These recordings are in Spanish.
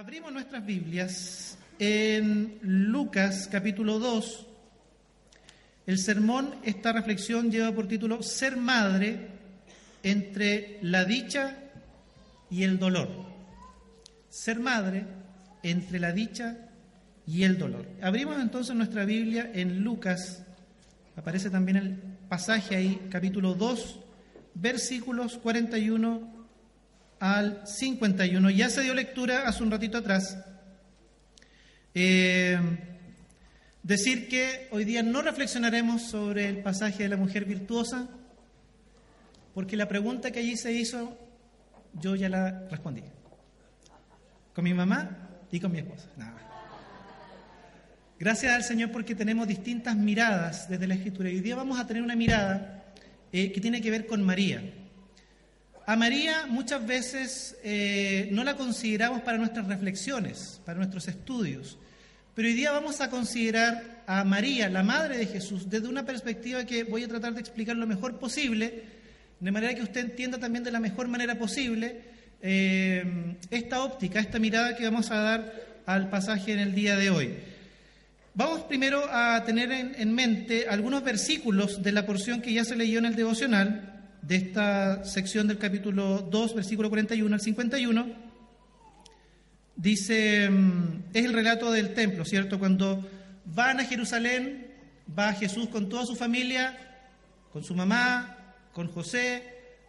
Abrimos nuestras Biblias en Lucas capítulo 2. El sermón, esta reflexión lleva por título Ser madre entre la dicha y el dolor. Ser madre entre la dicha y el dolor. Abrimos entonces nuestra Biblia en Lucas, aparece también el pasaje ahí, capítulo 2, versículos 41 al 51. Ya se dio lectura hace un ratito atrás. Eh, decir que hoy día no reflexionaremos sobre el pasaje de la mujer virtuosa, porque la pregunta que allí se hizo, yo ya la respondí. Con mi mamá y con mi esposa. Gracias al Señor porque tenemos distintas miradas desde la Escritura. Y hoy día vamos a tener una mirada eh, que tiene que ver con María. A María muchas veces eh, no la consideramos para nuestras reflexiones, para nuestros estudios, pero hoy día vamos a considerar a María, la Madre de Jesús, desde una perspectiva que voy a tratar de explicar lo mejor posible, de manera que usted entienda también de la mejor manera posible eh, esta óptica, esta mirada que vamos a dar al pasaje en el día de hoy. Vamos primero a tener en mente algunos versículos de la porción que ya se leyó en el devocional, de esta sección del capítulo 2, versículo 41 al 51, dice, mm, es el relato del templo, ¿cierto? Cuando van a Jerusalén, va Jesús con toda su familia, con su mamá, con José,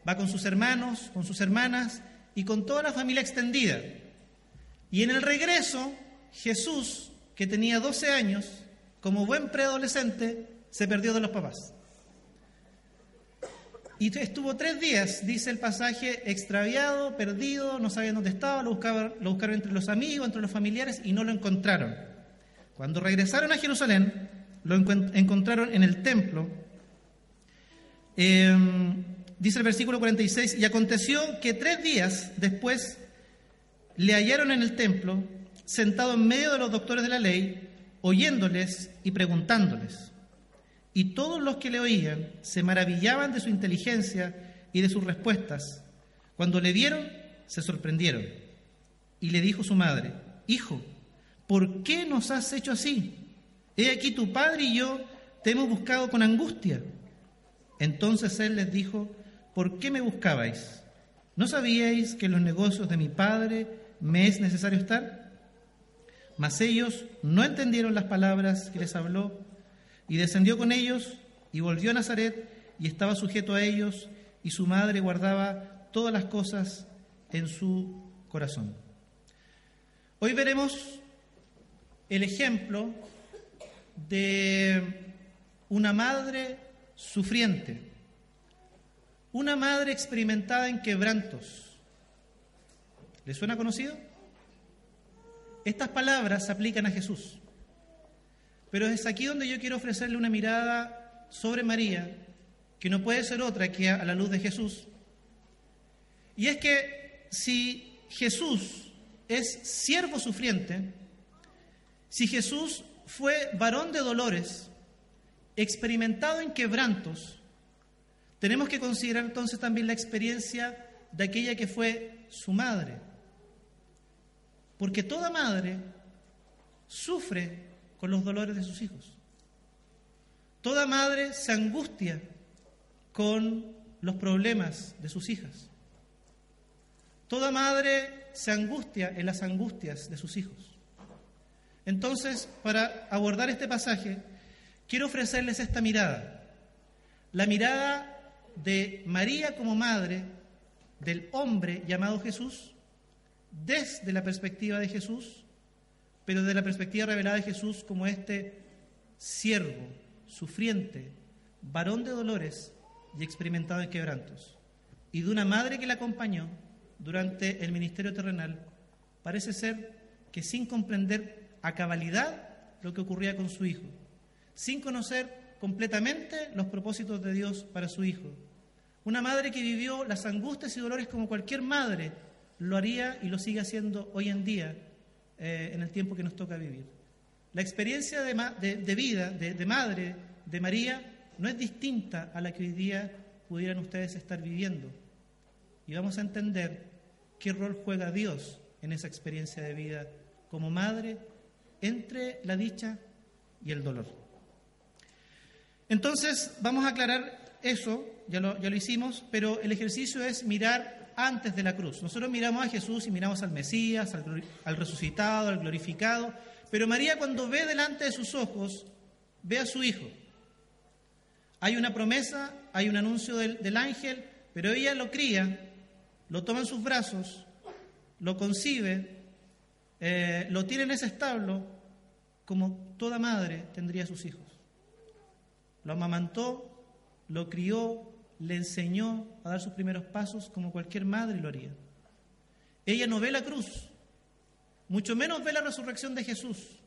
va con sus hermanos, con sus hermanas y con toda la familia extendida. Y en el regreso, Jesús, que tenía 12 años, como buen preadolescente, se perdió de los papás. Y estuvo tres días, dice el pasaje, extraviado, perdido, no sabían dónde estaba, lo buscaron, lo buscaron entre los amigos, entre los familiares y no lo encontraron. Cuando regresaron a Jerusalén, lo encontraron en el templo. Em, dice el versículo 46, y aconteció que tres días después le hallaron en el templo, sentado en medio de los doctores de la ley, oyéndoles y preguntándoles. Y todos los que le oían se maravillaban de su inteligencia y de sus respuestas. Cuando le vieron, se sorprendieron. Y le dijo su madre, Hijo, ¿por qué nos has hecho así? He aquí tu padre y yo te hemos buscado con angustia. Entonces él les dijo, ¿por qué me buscabais? ¿No sabíais que en los negocios de mi padre me es necesario estar? Mas ellos no entendieron las palabras que les habló y descendió con ellos y volvió a Nazaret y estaba sujeto a ellos y su madre guardaba todas las cosas en su corazón. Hoy veremos el ejemplo de una madre sufriente, una madre experimentada en quebrantos. ¿Le suena conocido? Estas palabras se aplican a Jesús. Pero es aquí donde yo quiero ofrecerle una mirada sobre María, que no puede ser otra que a la luz de Jesús. Y es que si Jesús es siervo sufriente, si Jesús fue varón de dolores, experimentado en quebrantos, tenemos que considerar entonces también la experiencia de aquella que fue su madre. Porque toda madre sufre con los dolores de sus hijos. Toda madre se angustia con los problemas de sus hijas. Toda madre se angustia en las angustias de sus hijos. Entonces, para abordar este pasaje, quiero ofrecerles esta mirada. La mirada de María como madre del hombre llamado Jesús, desde la perspectiva de Jesús, pero de la perspectiva revelada de Jesús como este siervo, sufriente, varón de dolores y experimentado en quebrantos, y de una madre que le acompañó durante el ministerio terrenal, parece ser que sin comprender a cabalidad lo que ocurría con su hijo, sin conocer completamente los propósitos de Dios para su hijo. Una madre que vivió las angustias y dolores como cualquier madre lo haría y lo sigue haciendo hoy en día eh, en el tiempo que nos toca vivir. La experiencia de, vida, de, madre de María, no es distinta a la que hoy día pudieran ustedes estar viviendo. Y vamos a entender qué rol juega Dios en esa experiencia de vida como madre entre la dicha y el dolor. Entonces, vamos a aclarar eso, ya lo, ya lo hicimos, pero el ejercicio es mirar antes de la cruz. Nosotros miramos a Jesús y miramos al Mesías, al, resucitado, al glorificado, pero María cuando ve delante de sus ojos, ve a su hijo. Hay una promesa, hay un anuncio del ángel, pero ella lo cría, lo toma en sus brazos, lo concibe, eh, lo tiene en ese establo como toda madre tendría sus hijos. Lo amamantó, lo crió, le enseñó a dar sus primeros pasos como cualquier madre lo haría. Ella no ve la cruz, mucho menos ve la resurrección de Jesús.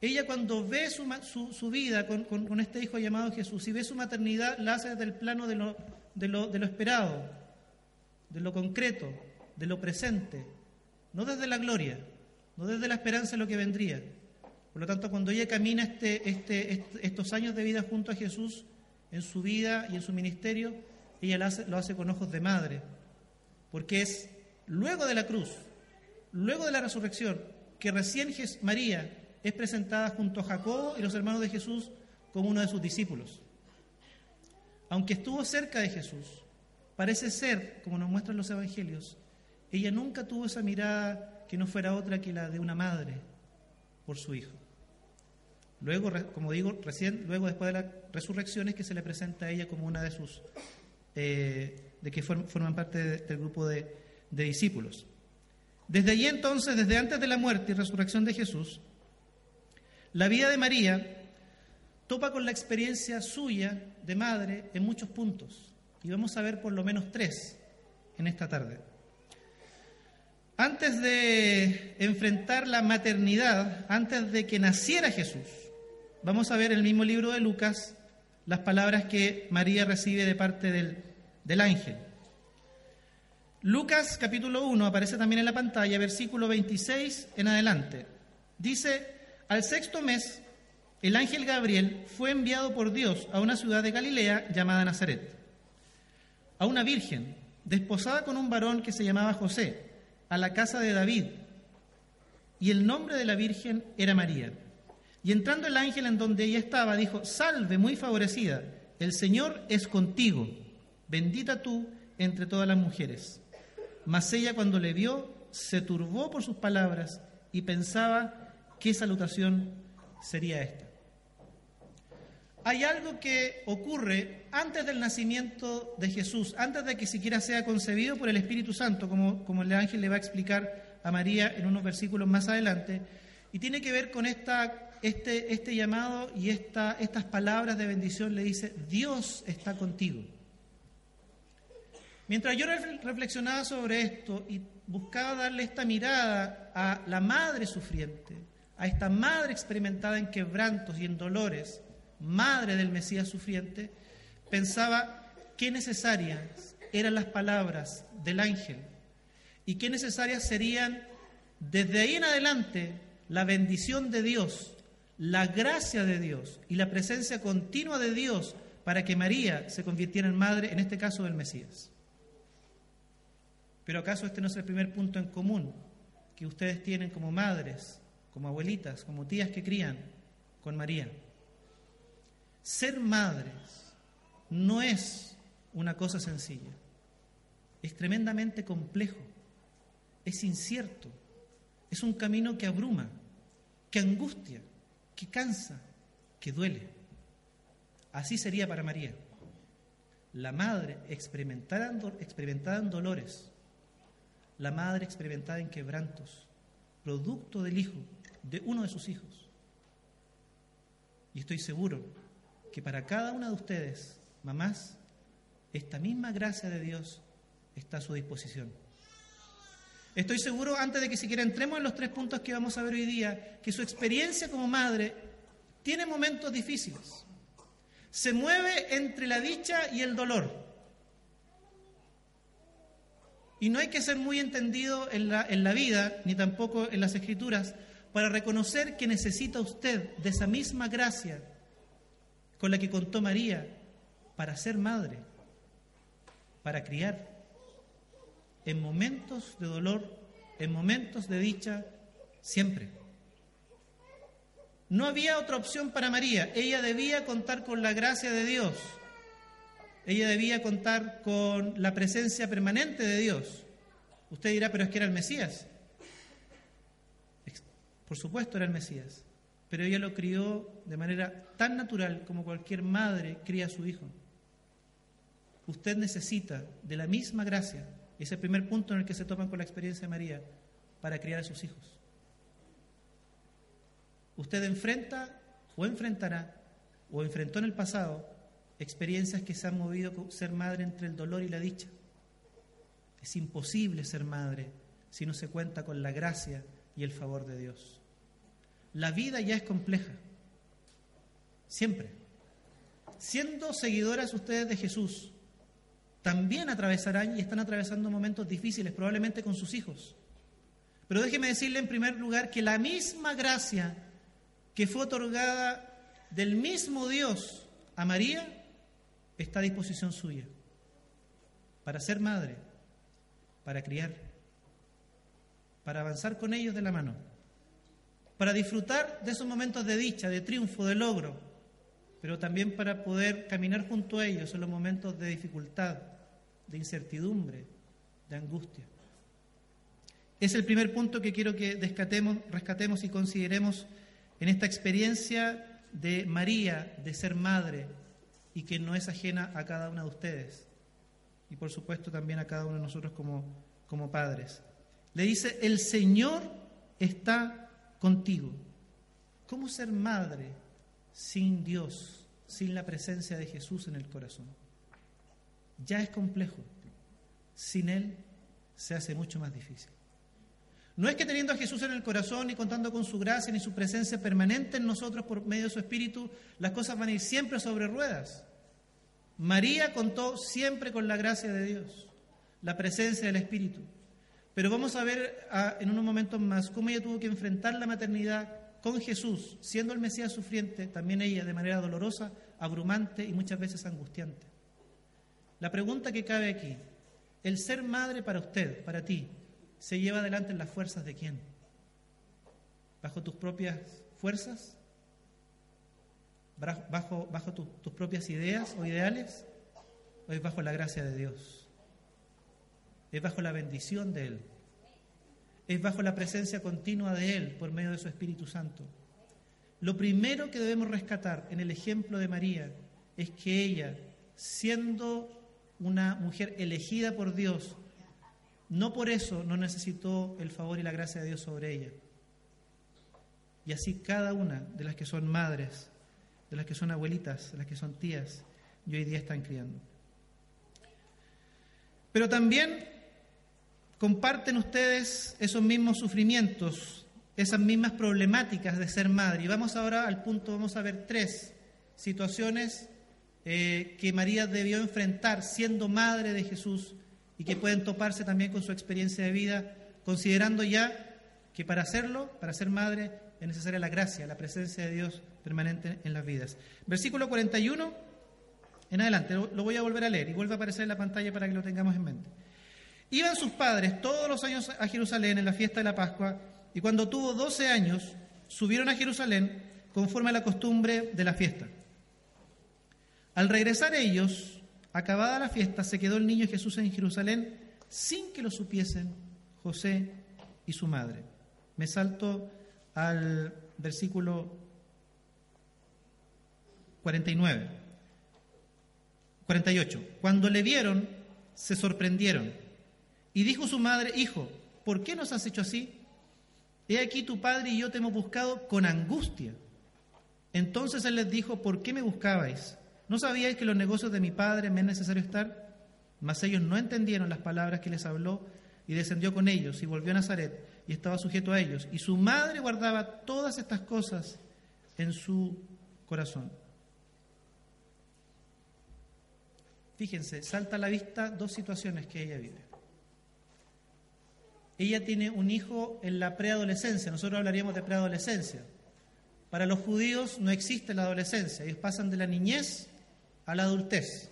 Ella cuando ve su, vida con, este hijo llamado Jesús y ve su maternidad, la hace desde el plano de lo, de lo esperado, de lo concreto, de lo presente, no desde la gloria, no desde la esperanza de lo que vendría. Por lo tanto, cuando ella camina este, este, estos años de vida junto a Jesús, en su vida y en su ministerio, ella lo hace, con ojos de madre, porque es luego de la cruz, luego de la resurrección, que recién María es presentada junto a Jacobo y los hermanos de Jesús como uno de sus discípulos. Aunque estuvo cerca de Jesús, parece ser, como nos muestran los evangelios, ella nunca tuvo esa mirada que no fuera otra que la de una madre por su hijo. Luego, como digo, recién, luego después de la resurrección es que se le presenta a ella como una de sus, eh, de que forman parte del grupo de, de discípulos. Desde allí entonces, desde antes de la muerte y resurrección de Jesús, la vida de María topa con la experiencia suya de madre en muchos puntos. Y vamos a ver por lo menos tres en esta tarde. Antes de enfrentar la maternidad, antes de que naciera Jesús, vamos a ver el mismo libro de Lucas las palabras que María recibe de parte del, ángel. Lucas capítulo 1 aparece también en la pantalla, versículo 26 en adelante. Dice, al sexto mes, el ángel Gabriel fue enviado por Dios a una ciudad de Galilea llamada Nazaret, a una virgen, desposada con un varón que se llamaba José, a la casa de David, y el nombre de la virgen era María. Y entrando el ángel en donde ella estaba, dijo, salve muy favorecida, el Señor es contigo, bendita tú entre todas las mujeres. Mas ella cuando le vio, se turbó por sus palabras y pensaba qué salutación sería esta. Hay algo que ocurre antes del nacimiento de Jesús, antes de que siquiera sea concebido por el Espíritu Santo, como, como el ángel le va a explicar a María en unos versículos más adelante, y tiene que ver con esta este, este llamado y esta, estas palabras de bendición le dice, Dios está contigo. Mientras yo reflexionaba sobre esto y buscaba darle esta mirada a la madre sufriente, a esta madre experimentada en quebrantos y en dolores, madre del Mesías sufriente, pensaba qué necesarias eran las palabras del ángel y qué necesarias serían desde ahí en adelante la bendición de Dios la gracia de Dios y la presencia continua de Dios para que María se convirtiera en madre, en este caso del Mesías. Pero ¿acaso este no es el primer punto en común que ustedes tienen como madres, como abuelitas, como tías que crían con María? Ser madres no es una cosa sencilla, es tremendamente complejo, es incierto, es un camino que abruma, que angustia que cansa, que duele. Así sería para María. La madre experimentada en, dolores, la madre experimentada en quebrantos, producto del hijo, de uno de sus hijos. Y estoy seguro que para cada una de ustedes, mamás, esta misma gracia de Dios está a su disposición. Estoy seguro, antes de que siquiera entremos en los tres puntos que vamos a ver hoy día, que su experiencia como madre tiene momentos difíciles. Se mueve entre la dicha y el dolor. Y no hay que ser muy entendido en la, en la vida, ni tampoco en las escrituras, para reconocer que necesita usted de esa misma gracia con la que contó María para ser madre, para criar en momentos de dolor en momentos de dicha siempre. No había otra opción para María. Ella debía contar con la gracia de Dios. Ella debía contar con la presencia permanente de Dios. Usted dirá, pero es que era el Mesías. Por supuesto era el Mesías, pero ella lo crió de manera tan natural como cualquier madre cría a su hijo. Usted necesita de la misma gracia, es el primer punto en el que se toman con la experiencia de María, para criar a sus hijos. Usted enfrenta o enfrentará o enfrentó en el pasado experiencias que se han movido ser madre entre el dolor y la dicha. Es imposible ser madre si no se cuenta con la gracia y el favor de Dios. La vida ya es compleja, siempre. Siendo seguidoras ustedes de Jesús, también atravesarán y están atravesando momentos difíciles, probablemente con sus hijos. Pero déjeme decirle en primer lugar que la misma gracia que fue otorgada del mismo Dios a María está a disposición suya para ser madre, para criar, para avanzar con ellos de la mano, para disfrutar de esos momentos de dicha, de triunfo, de logro, pero también para poder caminar junto a ellos en los momentos de dificultad, de incertidumbre, de angustia. Es el primer punto que quiero que descatemos, rescatemos y consideremos en esta experiencia de María de ser madre y que no es ajena a cada una de ustedes y por supuesto también a cada uno de nosotros como, como padres. Le dice, el Señor está contigo. ¿Cómo ser madre sin Dios, sin la presencia de Jesús en el corazón? Ya es complejo. Sin Él se hace mucho más difícil. No es que teniendo a Jesús en el corazón y contando con su gracia ni su presencia permanente en nosotros por medio de su Espíritu, las cosas van a ir siempre sobre ruedas. María contó siempre con la gracia de Dios, la presencia del Espíritu. Pero vamos a ver en unos momentos más cómo ella tuvo que enfrentar la maternidad con Jesús, siendo el Mesías sufriente, también ella de manera dolorosa, abrumante y muchas veces angustiante. La pregunta que cabe aquí, el ser madre para usted, para ti, se lleva adelante en las fuerzas de quién? ¿Bajo tus propias fuerzas? ¿Bajo, tus propias ideas o ideales? ¿O es bajo la gracia de Dios? ¿Es bajo la bendición de Él? ¿Es bajo la presencia continua de Él por medio de su Espíritu Santo? Lo primero que debemos rescatar en el ejemplo de María es que ella, siendo una mujer elegida por Dios, no por eso no necesitó el favor y la gracia de Dios sobre ella. Y así cada una de las que son madres, de las que son abuelitas, de las que son tías, y hoy día están criando. Pero también comparten ustedes esos mismos sufrimientos, esas mismas problemáticas de ser madre. Y vamos ahora al punto, vamos a ver tres situaciones eh, que María debió enfrentar siendo madre de Jesús y que pueden toparse también con su experiencia de vida, considerando ya que para hacerlo, para ser madre, es necesaria la gracia, la presencia de Dios permanente en las vidas. Versículo 41 en adelante, lo voy a volver a leer y vuelve a aparecer en la pantalla para que lo tengamos en mente. Iban sus padres todos los años a Jerusalén en la fiesta de la Pascua y cuando tuvo 12 años subieron a Jerusalén conforme a la costumbre de la fiesta. Al regresar ellos, Acabada la fiesta, se quedó el niño Jesús en Jerusalén sin que lo supiesen José y su madre. Me salto al versículo 49. 48. Cuando le vieron, se sorprendieron. Y dijo su madre, Hijo, ¿por qué nos has hecho así? He aquí tu padre y yo te hemos buscado con angustia. Entonces él les dijo, ¿por qué me buscabais? ¿No sabíais que los negocios de mi padre me es necesario estar? Mas ellos no entendieron las palabras que les habló y descendió con ellos y volvió a Nazaret y estaba sujeto a ellos. Y su madre guardaba todas estas cosas en su corazón. Fíjense, salta a la vista dos situaciones que ella vive. Ella tiene un hijo en la preadolescencia, nosotros hablaríamos de preadolescencia. Para los judíos no existe la adolescencia, ellos pasan de la niñez a la adultez.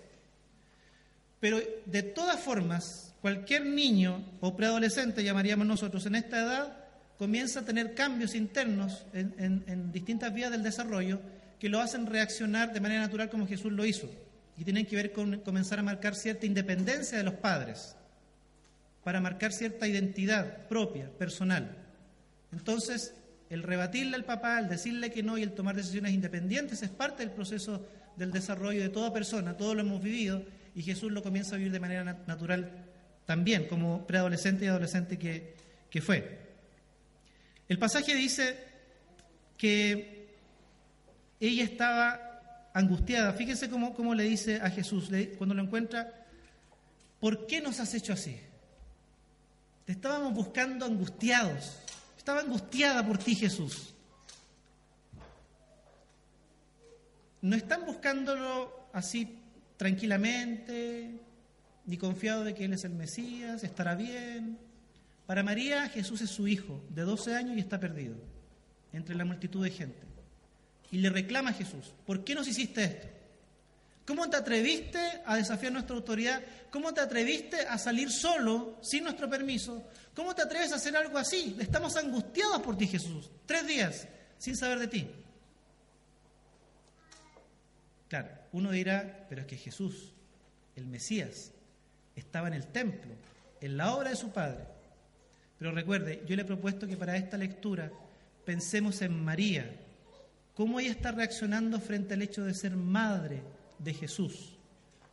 Pero de todas formas, cualquier niño o preadolescente, llamaríamos nosotros, en esta edad, comienza a tener cambios internos en, distintas vías del desarrollo que lo hacen reaccionar de manera natural como Jesús lo hizo. Y tienen que ver con comenzar a marcar cierta independencia de los padres, para marcar cierta identidad propia, personal. Entonces, el rebatirle al papá, el decirle que no y el tomar decisiones independientes es parte del proceso del desarrollo de toda persona, todo lo hemos vivido y Jesús lo comienza a vivir de manera natural también, como preadolescente y adolescente que, que fue. El pasaje dice que ella estaba angustiada. Fíjense cómo, cómo le dice a Jesús cuando lo encuentra, ¿por qué nos has hecho así? Te estábamos buscando angustiados. Estaba angustiada por ti, Jesús. No están buscándolo así tranquilamente, ni confiado de que Él es el Mesías, estará bien. Para María, Jesús es su hijo, de 12 años y está perdido entre la multitud de gente. Y le reclama a Jesús, ¿por qué nos hiciste esto? ¿Cómo te atreviste a desafiar nuestra autoridad? ¿Cómo te atreviste a salir solo, sin nuestro permiso? ¿Cómo te atreves a hacer algo así? Estamos angustiados por ti, Jesús. Tres días sin saber de ti. Claro, uno dirá, pero es que Jesús, el Mesías, estaba en el templo, en la obra de su Padre. Pero recuerde, yo le he propuesto que para esta lectura pensemos en María, cómo ella está reaccionando frente al hecho de ser madre de Jesús,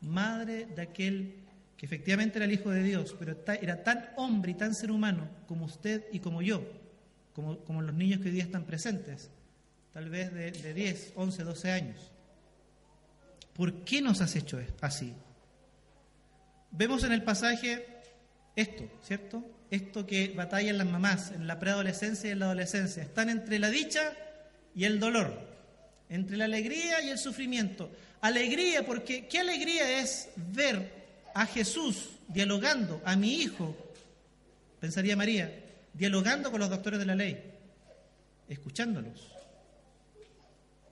madre de aquel que efectivamente era el Hijo de Dios, pero era tan hombre y tan ser humano como usted y como yo, como, los niños que hoy día están presentes, tal vez de, de 10, 11, 12 años. ¿Por qué nos has hecho así? Vemos en el pasaje esto, ¿cierto? Esto que batallan las mamás en la preadolescencia y en la adolescencia. Están entre la dicha y el dolor, entre la alegría y el sufrimiento. Alegría, porque ¿qué alegría es ver a Jesús dialogando, a mi hijo, pensaría María, dialogando con los doctores de la ley, escuchándolos,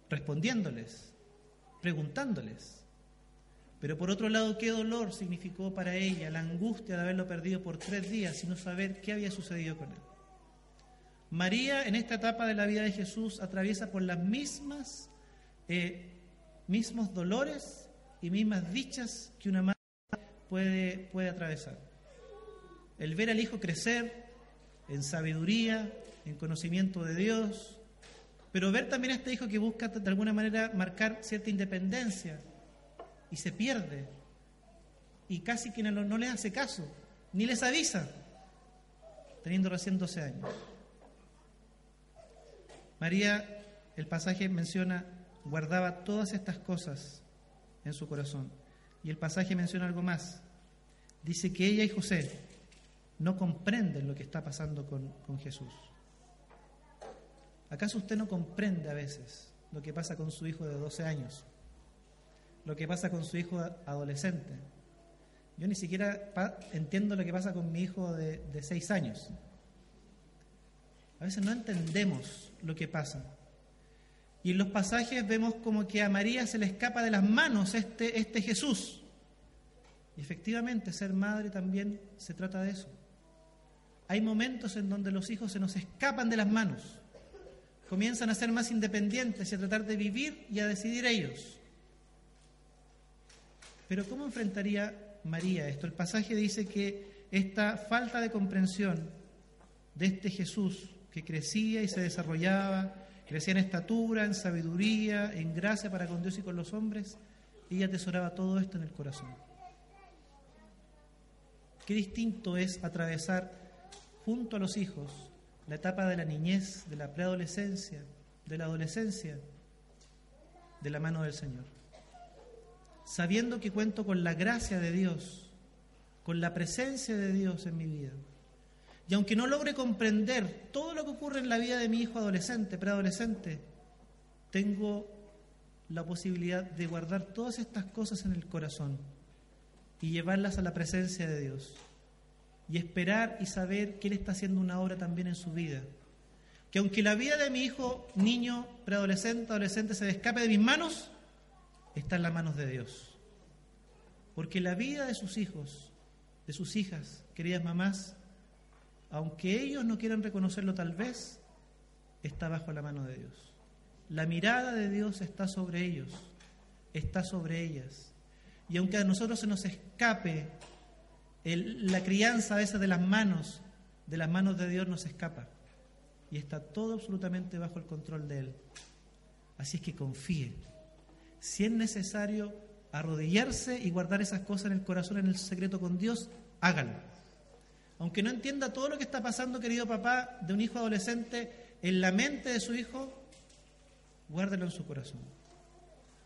respondiéndoles, preguntándoles. Pero por otro lado, qué dolor significó para ella la angustia de haberlo perdido por tres días no saber qué había sucedido con él. María en esta etapa de la vida de Jesús atraviesa por las mismas eh, mismos dolores y mismas dichas que una madre puede, puede atravesar. El ver al hijo crecer en sabiduría, en conocimiento de Dios, pero ver también a este hijo que busca de alguna manera marcar cierta independencia y se pierde y casi que no, no les hace caso, ni les avisa, teniendo recién 12 años. María, el pasaje menciona, guardaba todas estas cosas en su corazón. Y el pasaje menciona algo más. Dice que ella y José no comprenden lo que está pasando con, con Jesús. ¿Acaso usted no comprende a veces lo que pasa con su hijo de 12 años? Lo que pasa con su hijo adolescente. Yo ni siquiera entiendo lo que pasa con mi hijo de, de 6 años. A veces no entendemos lo que pasa. Y en los pasajes vemos como que a María se le escapa de las manos este, este Jesús. Y efectivamente, ser madre también se trata de eso. Hay momentos en donde los hijos se nos escapan de las manos, comienzan a ser más independientes y a tratar de vivir y a decidir ellos. Pero ¿cómo enfrentaría María esto? El pasaje dice que esta falta de comprensión de este Jesús que crecía y se desarrollaba, Crecía en estatura, en sabiduría, en gracia para con Dios y con los hombres, ella atesoraba todo esto en el corazón. Qué distinto es atravesar junto a los hijos la etapa de la niñez, de la preadolescencia, de la adolescencia, de la mano del Señor. Sabiendo que cuento con la gracia de Dios, con la presencia de Dios en mi vida y aunque no logre comprender todo lo que ocurre en la vida de mi hijo adolescente, preadolescente, tengo la posibilidad de guardar todas estas cosas en el corazón y llevarlas a la presencia de Dios. Y esperar y saber que Él está haciendo una obra también en su vida. Que aunque la vida de mi hijo, niño, preadolescente, adolescente se escape de mis manos, está en las manos de Dios. Porque la vida de sus hijos de sus hijas, queridas mamás, aunque ellos no quieran reconocerlo tal vez, está bajo la mano de Dios. La mirada de Dios está sobre ellos, está sobre ellas. Y aunque a nosotros se nos escape la crianza a veces de las manos, de las manos de Dios nos escapa. Y está todo absolutamente bajo el control de Él. Así es que confíe. Si es necesario arrodillarse y guardar esas cosas en el corazón, en el secreto con Dios, hágalo. Aunque no entienda todo lo que está pasando, querido papá, de un hijo adolescente en la mente de su hijo, guárdelo en su corazón.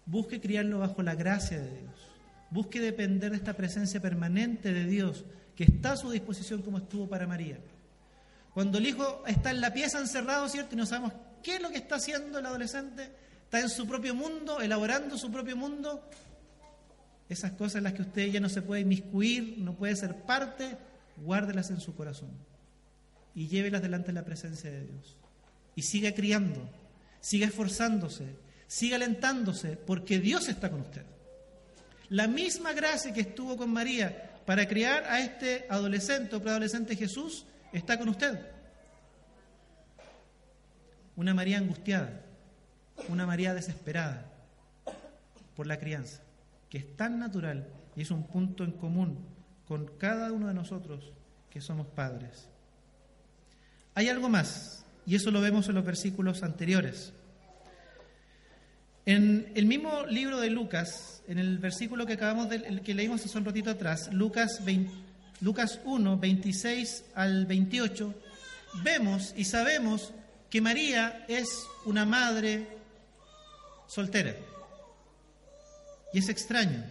Busque criarlo bajo la gracia de Dios. Busque depender de esta presencia permanente de Dios que está a su disposición como estuvo para María. Cuando el hijo está en la pieza encerrado, ¿cierto? Y no sabemos qué es lo que está haciendo el adolescente, está en su propio mundo, elaborando su propio mundo, esas cosas en las que usted ya no se puede inmiscuir, no puede ser parte, guárdelas en su corazón y llévelas delante de la presencia de Dios. Y siga criando, siga esforzándose, siga alentándose, porque Dios está con usted. La misma gracia que estuvo con María para criar a este adolescente o preadolescente Jesús está con usted. Una María angustiada, una María desesperada por la crianza, que es tan natural y es un punto en común con cada uno de nosotros que somos padres. Hay algo más, y eso lo vemos en los versículos anteriores. En el mismo libro de Lucas, en el versículo que acabamos de que leímos hace un ratito atrás, Lucas 20, Lucas 1, 26 al 28, vemos y sabemos que María es una madre soltera. Y es extraño,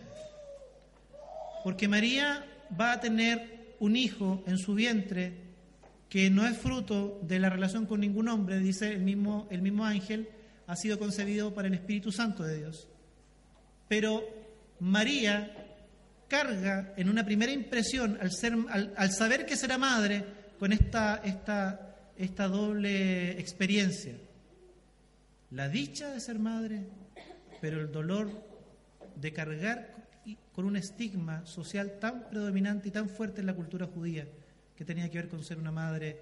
porque María va a tener un hijo en su vientre que no es fruto de la relación con ningún hombre, dice el mismo, el mismo ángel, ha sido concebido para el Espíritu Santo de Dios. Pero María carga en una primera impresión, al, ser, al, saber que será madre, con esta, esta, esta doble experiencia. La dicha de ser madre, pero el dolor de cargar con un estigma social tan predominante y tan fuerte en la cultura judía, que tenía que ver con ser una madre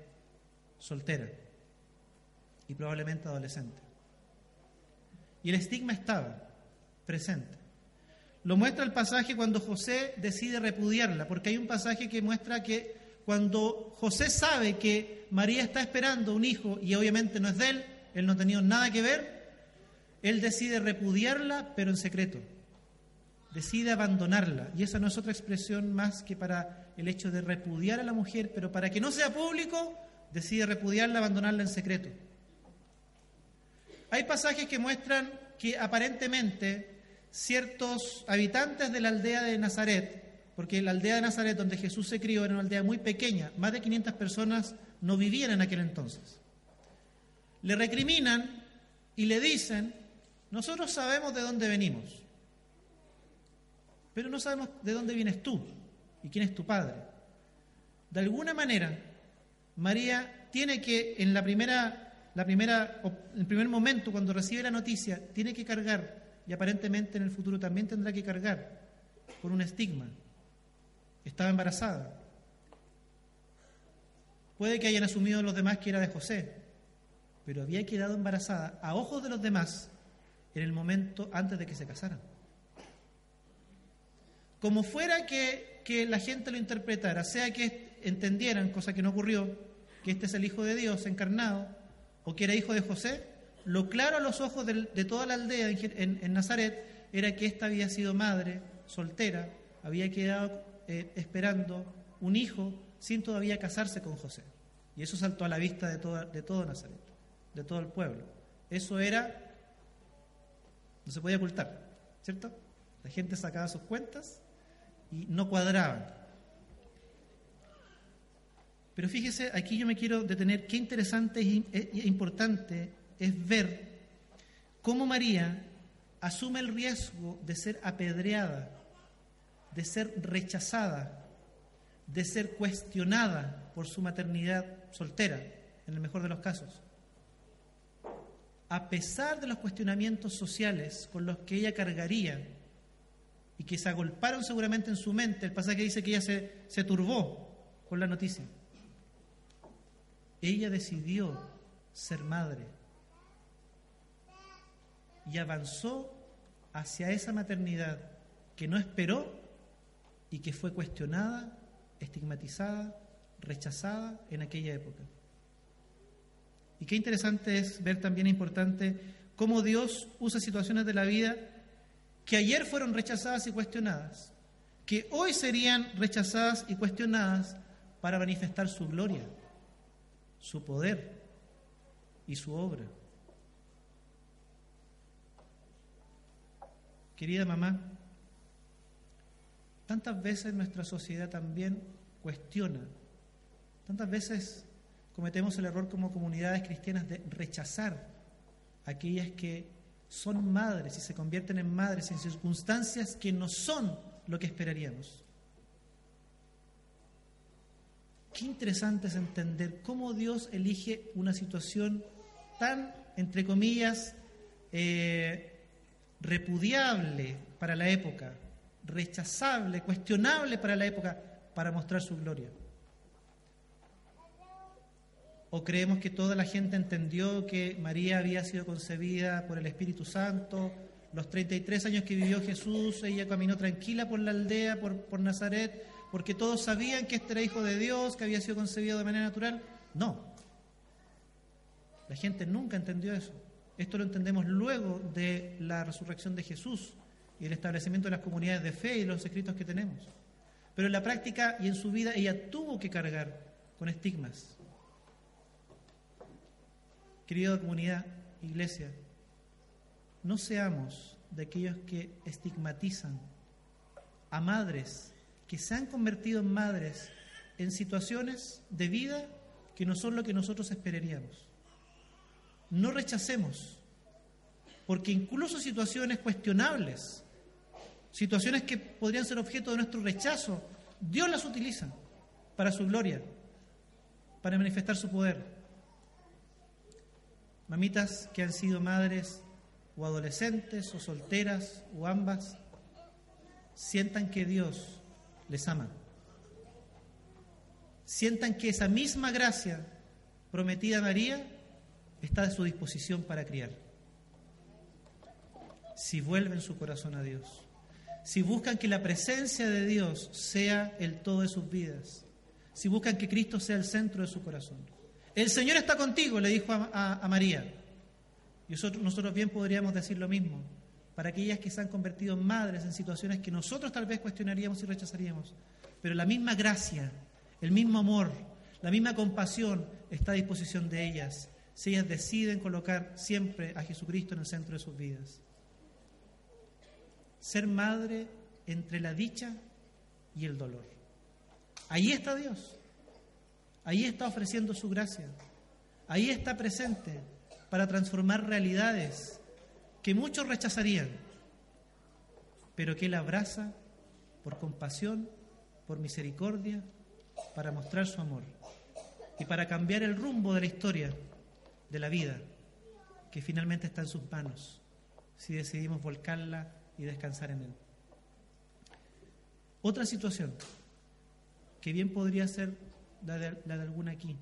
soltera y probablemente adolescente. Y el estigma estaba presente. Lo muestra el pasaje cuando José decide repudiarla, porque hay un pasaje que muestra que cuando José sabe que María está esperando un hijo y obviamente no es de él, él no tenía nada que ver, él decide repudiarla, pero en secreto. Decide abandonarla. Y esa no es otra expresión más que para el hecho de repudiar a la mujer, pero para que no sea público, decide repudiarla, abandonarla en secreto. Hay pasajes que muestran que aparentemente ciertos habitantes de la aldea de Nazaret, porque la aldea de Nazaret donde Jesús se crió era una aldea muy pequeña, más de 500 personas no vivían en aquel entonces. Le recriminan y le dicen, nosotros sabemos de dónde venimos, pero no sabemos de dónde vienes tú y quién es tu padre. De alguna manera, María tiene que en la primera, la primera, el primer momento cuando recibe la noticia, tiene que cargar y aparentemente en el futuro también tendrá que cargar con un estigma. Estaba embarazada. Puede que hayan asumido los demás que era de José, pero había quedado embarazada a ojos de los demás en el momento antes de que se casaran. Como fuera que, que la gente lo interpretara, sea que entendieran, cosa que no ocurrió, que este es el Hijo de Dios encarnado, o que era hijo de José, lo claro a los ojos de, toda la aldea en, Nazaret era que ésta había sido madre, soltera, había quedado eh, esperando un hijo sin todavía casarse con José. Y eso saltó a la vista de, de todo Nazaret, de todo el pueblo. Eso era, no se podía ocultar, ¿cierto? La gente sacaba sus cuentas y no cuadraban. Pero fíjese, aquí yo me quiero detener, qué interesante e importante es ver cómo María asume el riesgo de ser apedreada, de ser rechazada, de ser cuestionada por su maternidad soltera, en el mejor de los casos. A pesar de los cuestionamientos sociales con los que ella cargaría, y que se agolparon seguramente en su mente. El pasaje dice que ella se, se turbó con la noticia. Ella decidió ser madre y avanzó hacia esa maternidad que no esperó y que fue cuestionada, estigmatizada, rechazada en aquella época. Y qué interesante es ver también importante cómo Dios usa situaciones de la vida que ayer fueron rechazadas y cuestionadas, que hoy serían rechazadas y cuestionadas para manifestar su gloria, su poder y su obra. Querida mamá, tantas veces nuestra sociedad también cuestiona, tantas veces cometemos el error como comunidades cristianas de rechazar a aquellas que son madres y se convierten en madres en circunstancias que no son lo que esperaríamos. Qué interesante es entender cómo Dios elige una situación tan, entre comillas, eh, repudiable para la época, rechazable, cuestionable para la época, para mostrar su gloria. ¿O creemos que toda la gente entendió que María había sido concebida por el Espíritu Santo? Los 33 años que vivió Jesús, ella caminó tranquila por la aldea, por, por Nazaret, porque todos sabían que este era hijo de Dios, que había sido concebido de manera natural. No. La gente nunca entendió eso. Esto lo entendemos luego de la resurrección de Jesús y el establecimiento de las comunidades de fe y los escritos que tenemos. Pero en la práctica y en su vida ella tuvo que cargar con estigmas. Querida comunidad, iglesia, no seamos de aquellos que estigmatizan a madres que se han convertido en madres en situaciones de vida que no son lo que nosotros esperaríamos no rechacemos, porque incluso situaciones cuestionables, situaciones que podrían ser objeto de nuestro rechazo, Dios las utiliza para su gloria, para manifestar su poder. Mamitas que han sido madres o adolescentes o solteras o ambas, sientan que Dios les ama. Sientan que esa misma gracia prometida a María está a su disposición para criar. Si vuelven su corazón a Dios, si buscan que la presencia de Dios sea el todo de sus vidas, si buscan que Cristo sea el centro de su corazón. El Señor está contigo, le dijo a, María. Y nosotros bien podríamos decir lo mismo para aquellas que se han convertido en madres en situaciones que nosotros tal vez cuestionaríamos y rechazaríamos. Pero la misma gracia, el mismo amor, la misma compasión está a disposición de ellas si ellas deciden colocar siempre a Jesucristo en el centro de sus vidas. Ser madre entre la dicha y el dolor. Ahí está Dios. Ahí está ofreciendo su gracia. Ahí está presente para transformar realidades que muchos rechazarían, pero que Él abraza por compasión, por misericordia, para mostrar su amor y para cambiar el rumbo de la historia de la vida, que finalmente está en sus manos, si decidimos volcarla y descansar en Él. Otra situación, que bien podría ser la de, la de alguna aquí,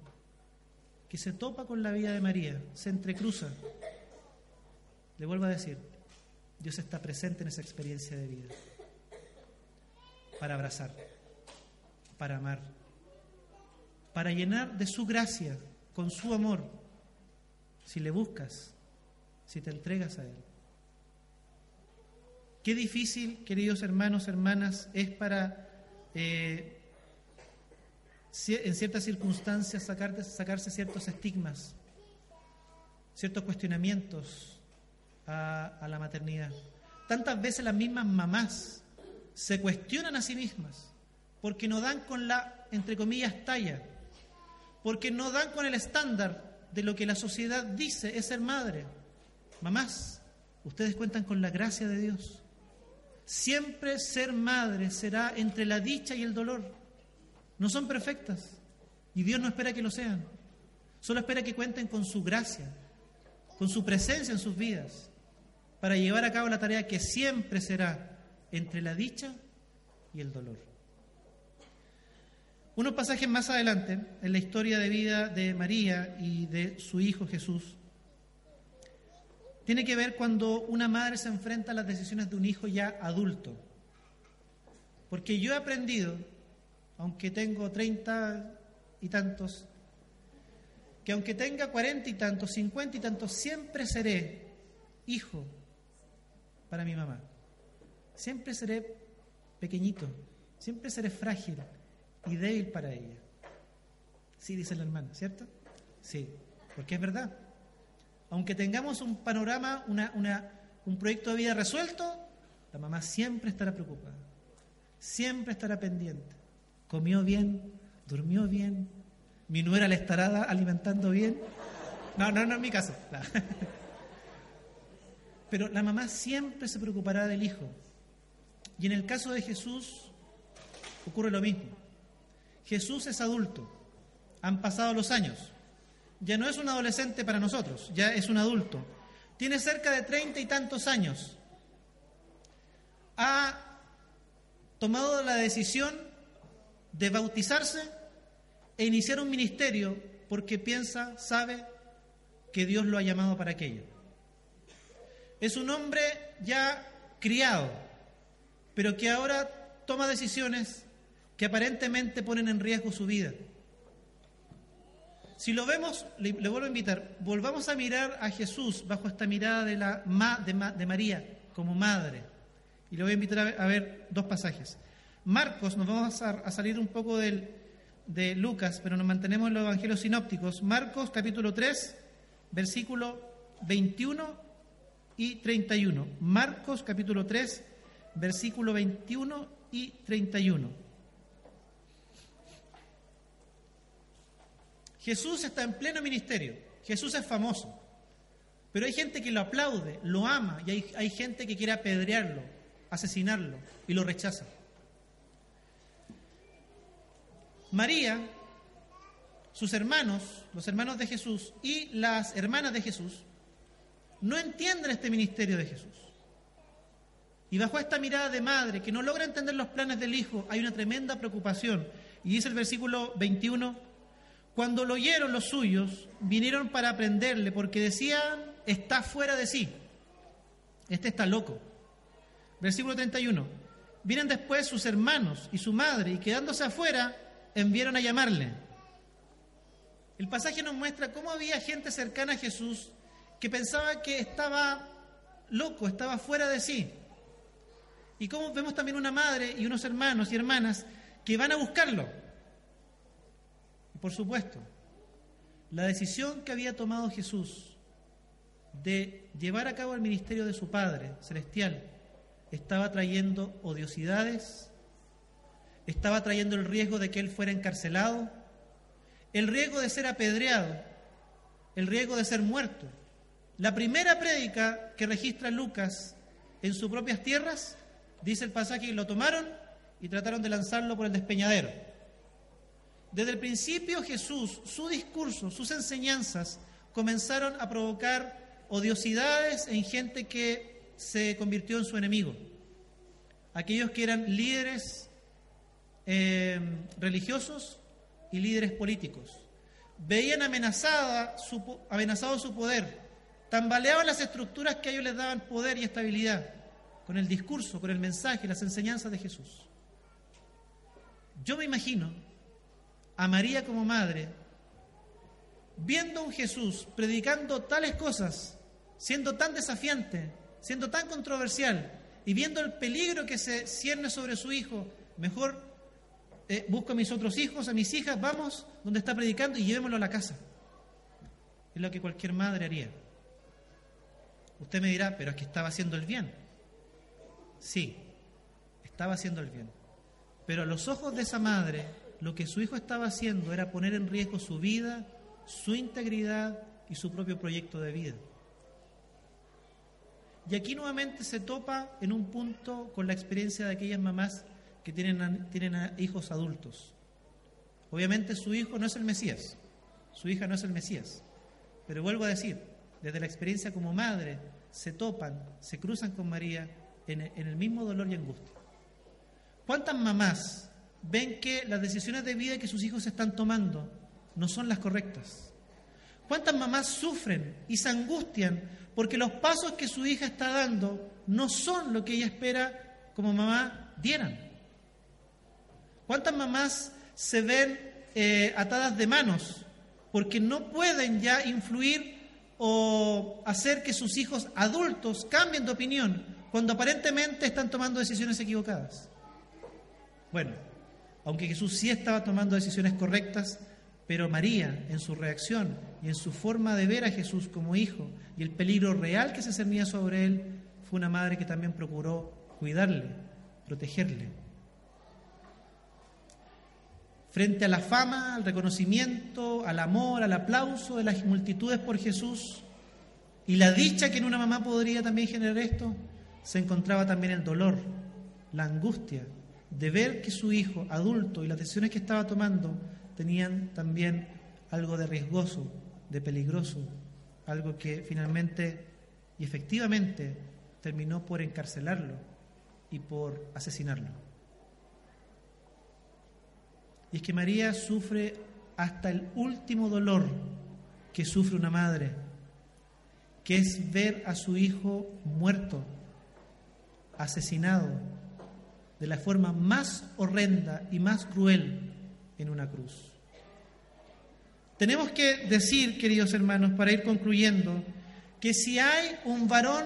que se topa con la vida de María, se entrecruza. Le vuelvo a decir, Dios está presente en esa experiencia de vida, para abrazar, para amar, para llenar de su gracia, con su amor, si le buscas, si te entregas a Él. Qué difícil, queridos hermanos, hermanas, es para, eh, en ciertas circunstancias, sacarse ciertos estigmas, ciertos cuestionamientos a, la maternidad. Tantas veces las mismas mamás se cuestionan a sí mismas porque no dan con la, entre comillas, talla, porque no dan con el estándar de lo que la sociedad dice es ser madre. Mamás, ustedes cuentan con la gracia de Dios. Siempre ser madre será entre la dicha y el dolor. No son perfectas y Dios no espera que lo sean. Solo espera que cuenten con su gracia, con su presencia en sus vidas, para llevar a cabo la tarea que siempre será entre la dicha y el dolor. Unos pasajes más adelante, en la historia de vida de María y de su hijo Jesús, tiene que ver cuando una madre se enfrenta a las decisiones de un hijo ya adulto. Porque yo he aprendido, aunque tengo treinta y tantos, que aunque tenga cuarenta y tantos, cincuenta y tantos, siempre seré hijo para mi mamá. Siempre seré pequeñito, siempre seré frágil y débil para ella. Sí, dice la hermana, ¿cierto? Sí, porque es verdad. Aunque tengamos un panorama, una, un proyecto de vida resuelto, la mamá siempre estará preocupada, siempre estará pendiente. Comió bien, durmió bien, mi nuera le estará alimentando bien. No, no, no en mi caso. Pero la mamá siempre se preocupará del hijo. Y en el caso de Jesús ocurre lo mismo. Jesús es adulto, han pasado los años, ya no es un adolescente para nosotros, ya es un adulto. Tiene cerca de treinta y tantos años. Ha tomado la decisión de bautizarse e iniciar un ministerio porque piensa, sabe que Dios lo ha llamado para aquello. Es un hombre ya criado, pero que ahora toma decisiones que aparentemente ponen en riesgo su vida. Si lo vemos, le, vuelvo a invitar, volvamos a mirar a Jesús bajo esta mirada de, la, de, María como madre. Y le voy a invitar a ver, dos pasajes. Marcos, nos vamos a, salir un poco del, de Lucas, pero nos mantenemos en los evangelios sinópticos. Marcos capítulo 3, versículo 21 y 31. Marcos capítulo 3, versículo 21 y 31. Jesús está en pleno ministerio, Jesús es famoso, pero hay gente que lo aplaude, lo ama y hay, gente que quiere apedrearlo, asesinarlo y lo rechaza. María, sus hermanos, los hermanos de Jesús y las hermanas de Jesús, no entienden este ministerio de Jesús. Y bajo esta mirada de madre que no logra entender los planes del Hijo, hay una tremenda preocupación. Y dice el versículo 21, cuando lo oyeron los suyos, vinieron para aprenderle, porque decían, está fuera de sí. Este está loco. Versículo 31. Vienen después sus hermanos y su madre, y quedándose afuera, enviaron a llamarle. El pasaje nos muestra cómo había gente cercana a Jesús que pensaba que estaba loco, estaba fuera de sí. Y cómo vemos también una madre y unos hermanos y hermanas que van a buscarlo por supuesto, la decisión que había tomado Jesús de llevar a cabo el ministerio de su Padre Celestial estaba trayendo odiosidades, estaba trayendo el riesgo de que él fuera encarcelado, el riesgo de ser apedreado, el riesgo de ser muerto. La primera prédica que registra Lucas en sus propias tierras, dice el pasaje, lo tomaron y trataron de lanzarlo por el despeñadero. Desde el principio Jesús, su discurso, sus enseñanzas comenzaron a provocar odiosidades en gente que se convirtió en su enemigo. Aquellos que eran líderes eh, religiosos y líderes políticos. Veían amenazada amenazado su poder, tambaleaban las estructuras que a ellos les daban poder y estabilidad con el discurso, con el mensaje, las enseñanzas de Jesús. Yo me imagino a María como madre, viendo a un Jesús predicando tales cosas, siendo tan desafiante, siendo tan controversial y viendo el peligro que se cierne sobre su hijo, mejor eh, busco a mis otros hijos, a mis hijas, vamos donde está predicando y llevémoslo a la casa. Es lo que cualquier madre haría. Usted me dirá, pero es que estaba haciendo el bien. Sí, estaba haciendo el bien. Pero a los ojos de esa madre, lo que su hijo estaba haciendo era poner en riesgo su vida, su integridad y su propio proyecto de vida. Y aquí nuevamente se topa en un punto con la experiencia de aquellas mamás que tienen, hijos adultos. Obviamente su hijo no es el Mesías, su hija no es el Mesías, pero vuelvo a decir, desde la experiencia como madre, se topan, se cruzan con María en el mismo dolor y angustia. ¿Cuántas mamás ven que las decisiones de vida que sus hijos están tomando no son las correctas? ¿Cuántas mamás sufren y se angustian porque los pasos que su hija está dando no son lo que ella espera como mamá dieran? ¿Cuántas mamás se ven eh, atadas de manos porque no pueden ya influir o hacer que sus hijos adultos cambien de opinión cuando aparentemente están tomando decisiones equivocadas? Bueno, aunque Jesús sí estaba tomando decisiones correctas, pero María, en su reacción y en su forma de ver a Jesús como hijo y el peligro real que se cernía sobre él, fue una madre que también procuró cuidarle, protegerle. Frente a la fama, al reconocimiento, al amor, al aplauso de las multitudes por Jesús y la dicha que en una mamá podría también generar esto, se encontraba también el dolor, la angustia de ver que su hijo adulto y las decisiones que estaba tomando tenían también algo de riesgoso, de peligroso, algo que finalmente y efectivamente terminó por encarcelarlo y por asesinarlo. Y es que María sufre hasta el último dolor que sufre una madre, que es ver a su hijo muerto, asesinado, de la forma más horrenda y más cruel en una cruz. Tenemos que decir, queridos hermanos, para ir concluyendo, que si hay un varón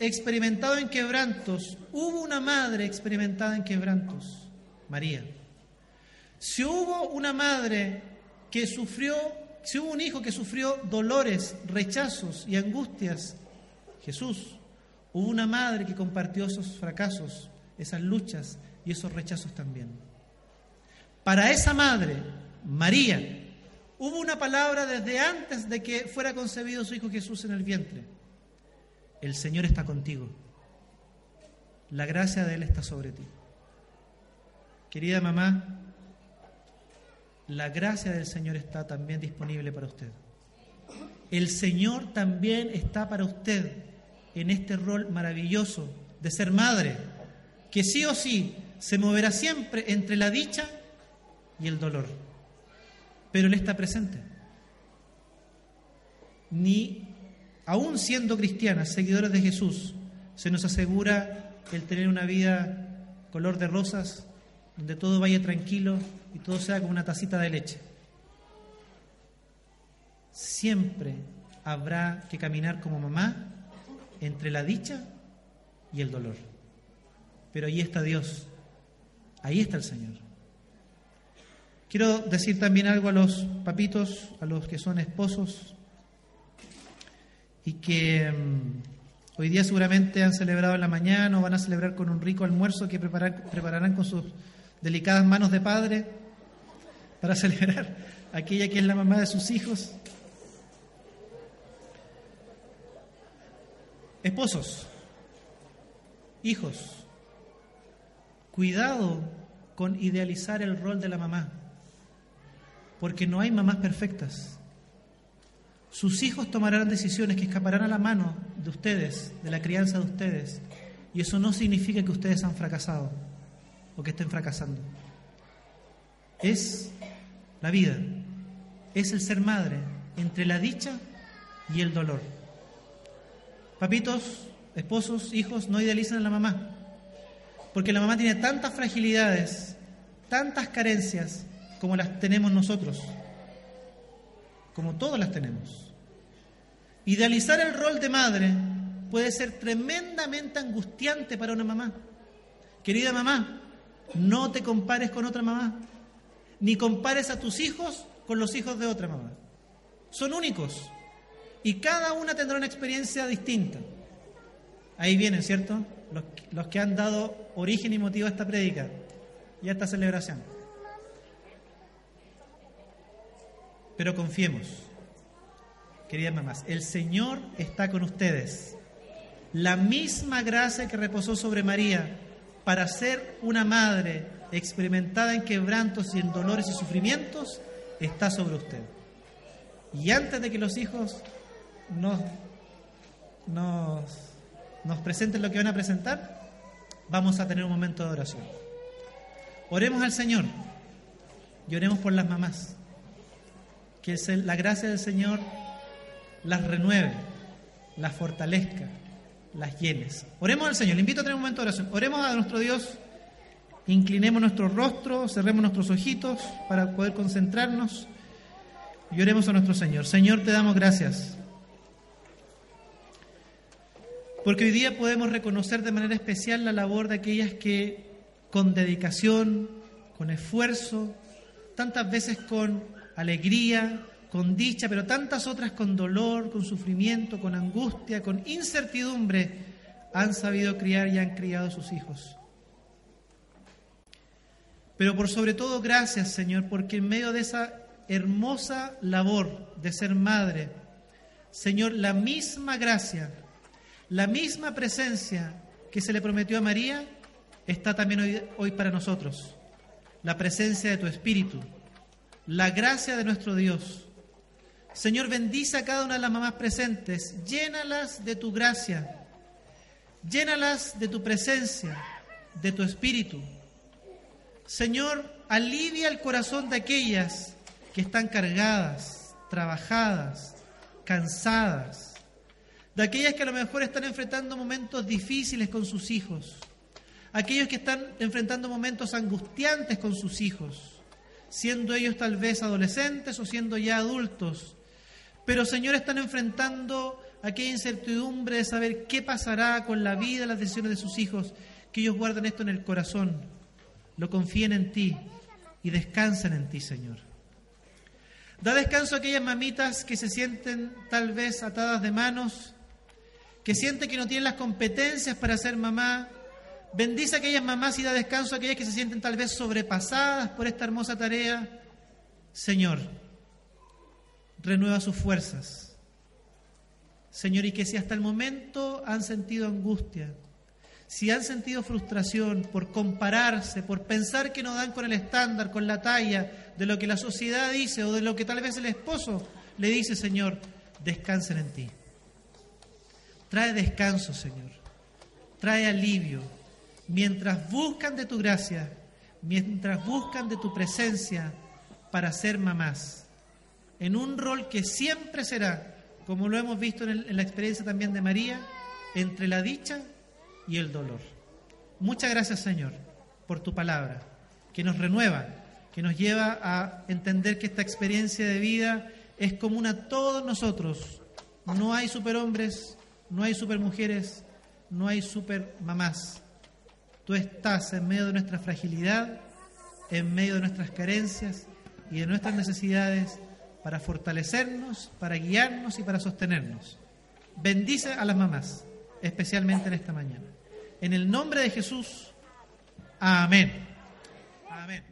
experimentado en quebrantos, hubo una madre experimentada en quebrantos, María. Si hubo una madre que sufrió, si hubo un hijo que sufrió dolores, rechazos y angustias, Jesús. Hubo una madre que compartió esos fracasos, esas luchas y esos rechazos también. Para esa madre, María, hubo una palabra desde antes de que fuera concebido su Hijo Jesús en el vientre. El Señor está contigo. La gracia de Él está sobre ti. Querida mamá, la gracia del Señor está también disponible para usted. El Señor también está para usted en este rol maravilloso de ser madre, que sí o sí se moverá siempre entre la dicha y el dolor. Pero Él está presente. Ni aún siendo cristianas, seguidores de Jesús, se nos asegura el tener una vida color de rosas, donde todo vaya tranquilo y todo sea como una tacita de leche. Siempre habrá que caminar como mamá entre la dicha y el dolor. Pero ahí está Dios, ahí está el Señor. Quiero decir también algo a los papitos, a los que son esposos y que mm, hoy día seguramente han celebrado en la mañana o van a celebrar con un rico almuerzo que prepararán con sus delicadas manos de padre para celebrar aquella que es la mamá de sus hijos. Esposos, hijos, cuidado con idealizar el rol de la mamá, porque no hay mamás perfectas. Sus hijos tomarán decisiones que escaparán a la mano de ustedes, de la crianza de ustedes, y eso no significa que ustedes han fracasado o que estén fracasando. Es la vida, es el ser madre entre la dicha y el dolor. Papitos, esposos, hijos, no idealicen a la mamá, porque la mamá tiene tantas fragilidades, tantas carencias como las tenemos nosotros, como todos las tenemos. Idealizar el rol de madre puede ser tremendamente angustiante para una mamá. Querida mamá, no te compares con otra mamá, ni compares a tus hijos con los hijos de otra mamá. Son únicos y cada una tendrá una experiencia distinta. Ahí vienen, ¿cierto? Los, que han dado origen y motivo a esta prédica y a esta celebración. Pero confiemos, queridas mamás, el Señor está con ustedes. La misma gracia que reposó sobre María para ser una madre experimentada en quebrantos y en dolores y sufrimientos, está sobre usted. Y antes de que los hijos nos, nos, nos presenten lo que van a presentar, vamos a tener un momento de oración. Oremos al Señor y oremos por las mamás. Que la gracia del Señor las renueve, las fortalezca, las llenes. Oremos al Señor. Le invito a tener un momento de oración. Oremos a nuestro Dios. Inclinemos nuestro rostro, cerremos nuestros ojitos para poder concentrarnos y oremos a nuestro Señor. Señor, te damos gracias. Porque hoy día podemos reconocer de manera especial la labor de aquellas que con dedicación, con esfuerzo, tantas veces con alegría, con dicha, pero tantas otras con dolor, con sufrimiento, con angustia, con incertidumbre, han sabido criar y han criado a sus hijos. Pero por sobre todo, gracias Señor, porque en medio de esa hermosa labor de ser madre, Señor, la misma gracia, la misma presencia que se le prometió a María, está también hoy, hoy para nosotros. La presencia de tu Espíritu, la gracia de nuestro Dios. Señor, bendice a cada una de las mamás presentes, llénalas de tu gracia, llénalas de tu presencia, de tu Espíritu. Señor, alivia el corazón de aquellas que están cargadas, trabajadas, cansadas, de aquellas que a lo mejor están enfrentando momentos difíciles con sus hijos, aquellos que están enfrentando momentos angustiantes con sus hijos, siendo ellos tal vez adolescentes o siendo ya adultos, pero Señor están enfrentando aquella incertidumbre de saber qué pasará con la vida, las decisiones de sus hijos, que ellos guarden esto en el corazón, lo confíen en ti y descansen en ti, Señor. Da descanso a aquellas mamitas que se sienten tal vez atadas de manos, que sienten que no tienen las competencias para ser mamá. Bendice a aquellas mamás y da descanso a aquellas que se sienten tal vez sobrepasadas por esta hermosa tarea. Señor, renueva sus fuerzas. Señor, y que si hasta el momento han sentido angustia, si han sentido frustración por compararse, por pensar que no dan con el estándar, con la talla de lo que la sociedad dice o de lo que tal vez el esposo le dice, Señor, descansen en ti. Trae descanso, Señor. Trae alivio. Mientras buscan de tu gracia, mientras buscan de tu presencia para ser mamás, en un rol que siempre será, como lo hemos visto en, en la experiencia también de María, entre la dicha y el dolor. Muchas gracias Señor por tu palabra, que nos renueva, que nos lleva a entender que esta experiencia de vida es común a todos nosotros. No hay superhombres, no hay supermujeres, no hay supermamás. Tú estás en medio de nuestra fragilidad, en medio de nuestras carencias y de nuestras necesidades para fortalecernos, para guiarnos y para sostenernos. Bendice a las mamás, especialmente en esta mañana. En el nombre de Jesús. Amén. Amén.